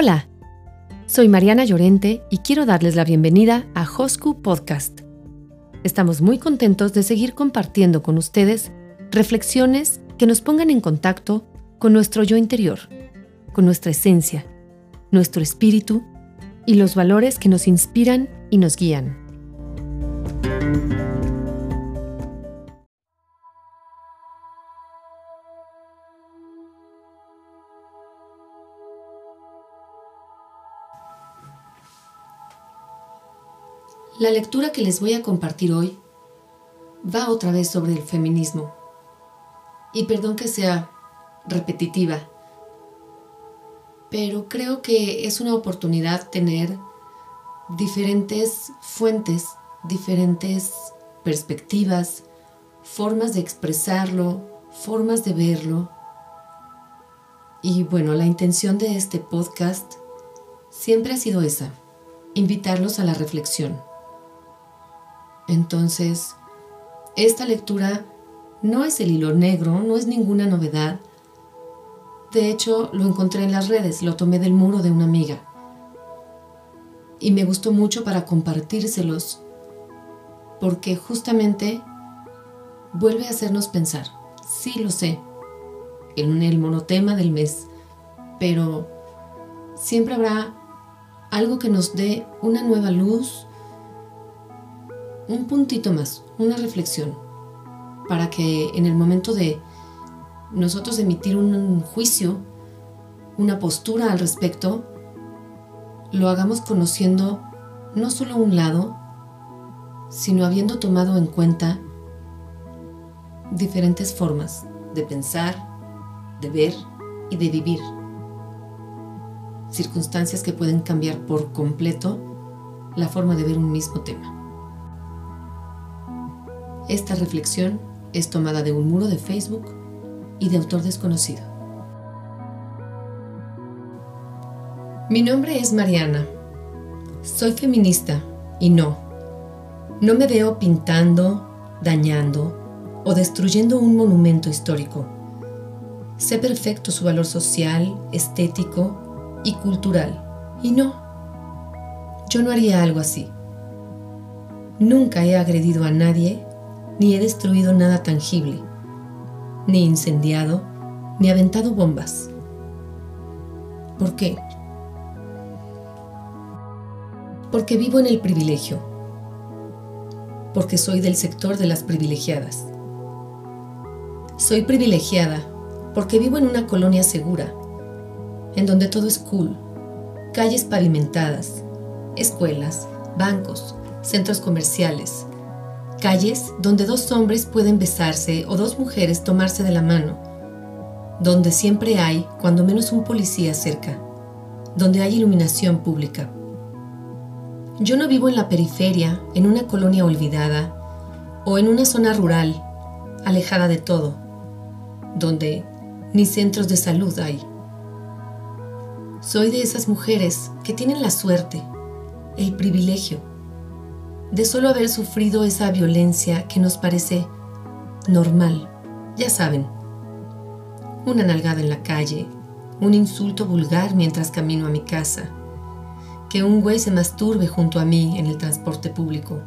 Hola, soy Mariana Llorente y quiero darles la bienvenida a Hosku Podcast. Estamos muy contentos de seguir compartiendo con ustedes reflexiones que nos pongan en contacto con nuestro yo interior, con nuestra esencia, nuestro espíritu y los valores que nos inspiran y nos guían. La lectura que les voy a compartir hoy va otra vez sobre el feminismo. Y perdón que sea repetitiva, pero creo que es una oportunidad tener diferentes fuentes, diferentes perspectivas, formas de expresarlo, formas de verlo. Y bueno, la intención de este podcast siempre ha sido esa, invitarlos a la reflexión entonces, esta lectura no es el hilo negro, no es ninguna novedad. De hecho, lo encontré en las redes, lo tomé del muro de una amiga. Y me gustó mucho para compartírselos, porque justamente vuelve a hacernos pensar. Sí, lo sé, en el monotema del mes, pero siempre habrá algo que nos dé una nueva luz, un puntito más, una reflexión, para que en el momento de nosotros emitir un juicio, una postura al respecto, lo hagamos conociendo no solo un lado, sino habiendo tomado en cuenta diferentes formas de pensar, de ver y de vivir. Circunstancias que pueden cambiar por completo la forma de ver un mismo tema. Esta reflexión es tomada de un muro de Facebook y de autor desconocido. Mi nombre es Mariana. Soy feminista y no, no me veo pintando, dañando o destruyendo un monumento histórico. Sé perfecto su valor social, estético y cultural. Y no, yo no haría algo así. Nunca he agredido a nadie ni he destruido nada tangible, ni incendiado, ni aventado bombas. ¿Por qué? Porque vivo en el privilegio, porque soy del sector de las privilegiadas. Soy privilegiada porque vivo en una colonia segura, en donde todo es cool, calles pavimentadas, escuelas, bancos, centros comerciales, calles donde dos hombres pueden besarse o dos mujeres tomarse de la mano, donde siempre hay, cuando menos un policía cerca, donde hay iluminación pública. Yo no vivo en la periferia, en una colonia olvidada o en una zona rural, alejada de todo, donde ni centros de salud hay. Soy de esas mujeres que tienen la suerte, el privilegio de solo haber sufrido esa violencia que nos parece normal. Ya saben, una nalgada en la calle, un insulto vulgar mientras camino a mi casa, que un güey se masturbe junto a mí en el transporte público,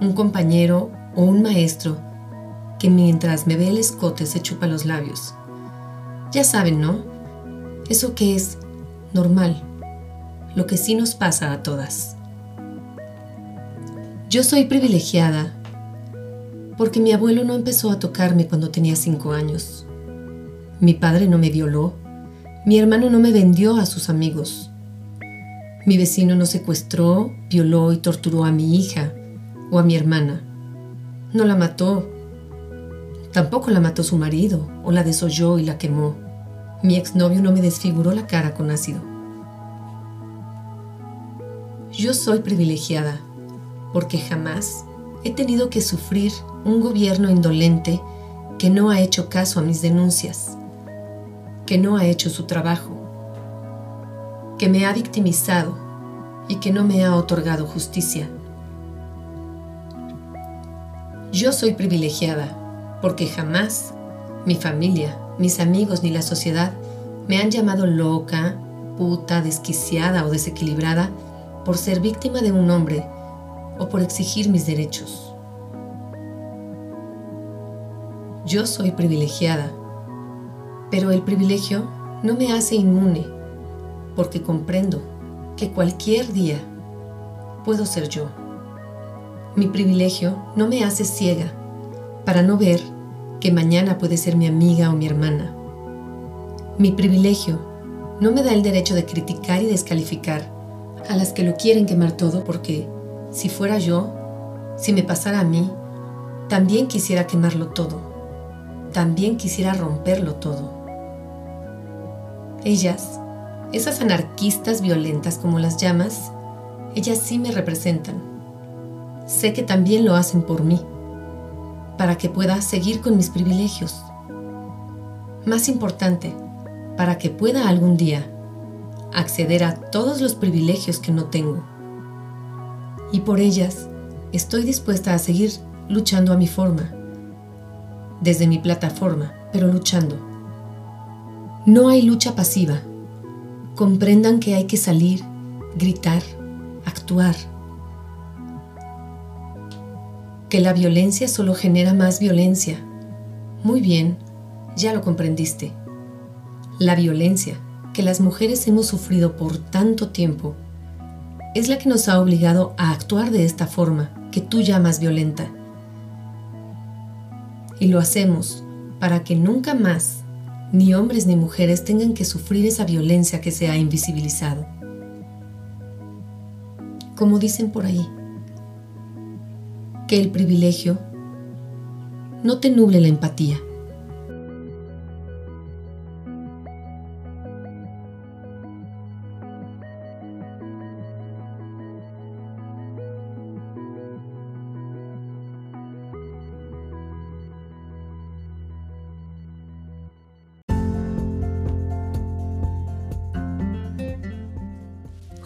un compañero o un maestro que mientras me ve el escote se chupa los labios. Ya saben, ¿no? Eso que es normal, lo que sí nos pasa a todas. Yo soy privilegiada porque mi abuelo no empezó a tocarme cuando tenía cinco años. Mi padre no me violó. Mi hermano no me vendió a sus amigos. Mi vecino no secuestró, violó y torturó a mi hija o a mi hermana. No la mató. Tampoco la mató su marido o la desolló y la quemó. Mi exnovio no me desfiguró la cara con ácido. Yo soy privilegiada porque jamás he tenido que sufrir un gobierno indolente que no ha hecho caso a mis denuncias, que no ha hecho su trabajo, que me ha victimizado y que no me ha otorgado justicia. Yo soy privilegiada porque jamás mi familia, mis amigos ni la sociedad me han llamado loca, puta, desquiciada o desequilibrada por ser víctima de un hombre o por exigir mis derechos. Yo soy privilegiada, pero el privilegio no me hace inmune porque comprendo que cualquier día puedo ser yo. Mi privilegio no me hace ciega para no ver que mañana puede ser mi amiga o mi hermana. Mi privilegio no me da el derecho de criticar y descalificar a las que lo quieren quemar todo porque si fuera yo, si me pasara a mí, también quisiera quemarlo todo, también quisiera romperlo todo. Ellas, esas anarquistas violentas como las llamas, ellas sí me representan. Sé que también lo hacen por mí, para que pueda seguir con mis privilegios. Más importante, para que pueda algún día acceder a todos los privilegios que no tengo. Y por ellas estoy dispuesta a seguir luchando a mi forma, desde mi plataforma, pero luchando. No hay lucha pasiva. Comprendan que hay que salir, gritar, actuar. Que la violencia solo genera más violencia. Muy bien, ya lo comprendiste. La violencia que las mujeres hemos sufrido por tanto tiempo es la que nos ha obligado a actuar de esta forma que tú llamas violenta. Y lo hacemos para que nunca más ni hombres ni mujeres tengan que sufrir esa violencia que se ha invisibilizado. Como dicen por ahí, que el privilegio no te nuble la empatía.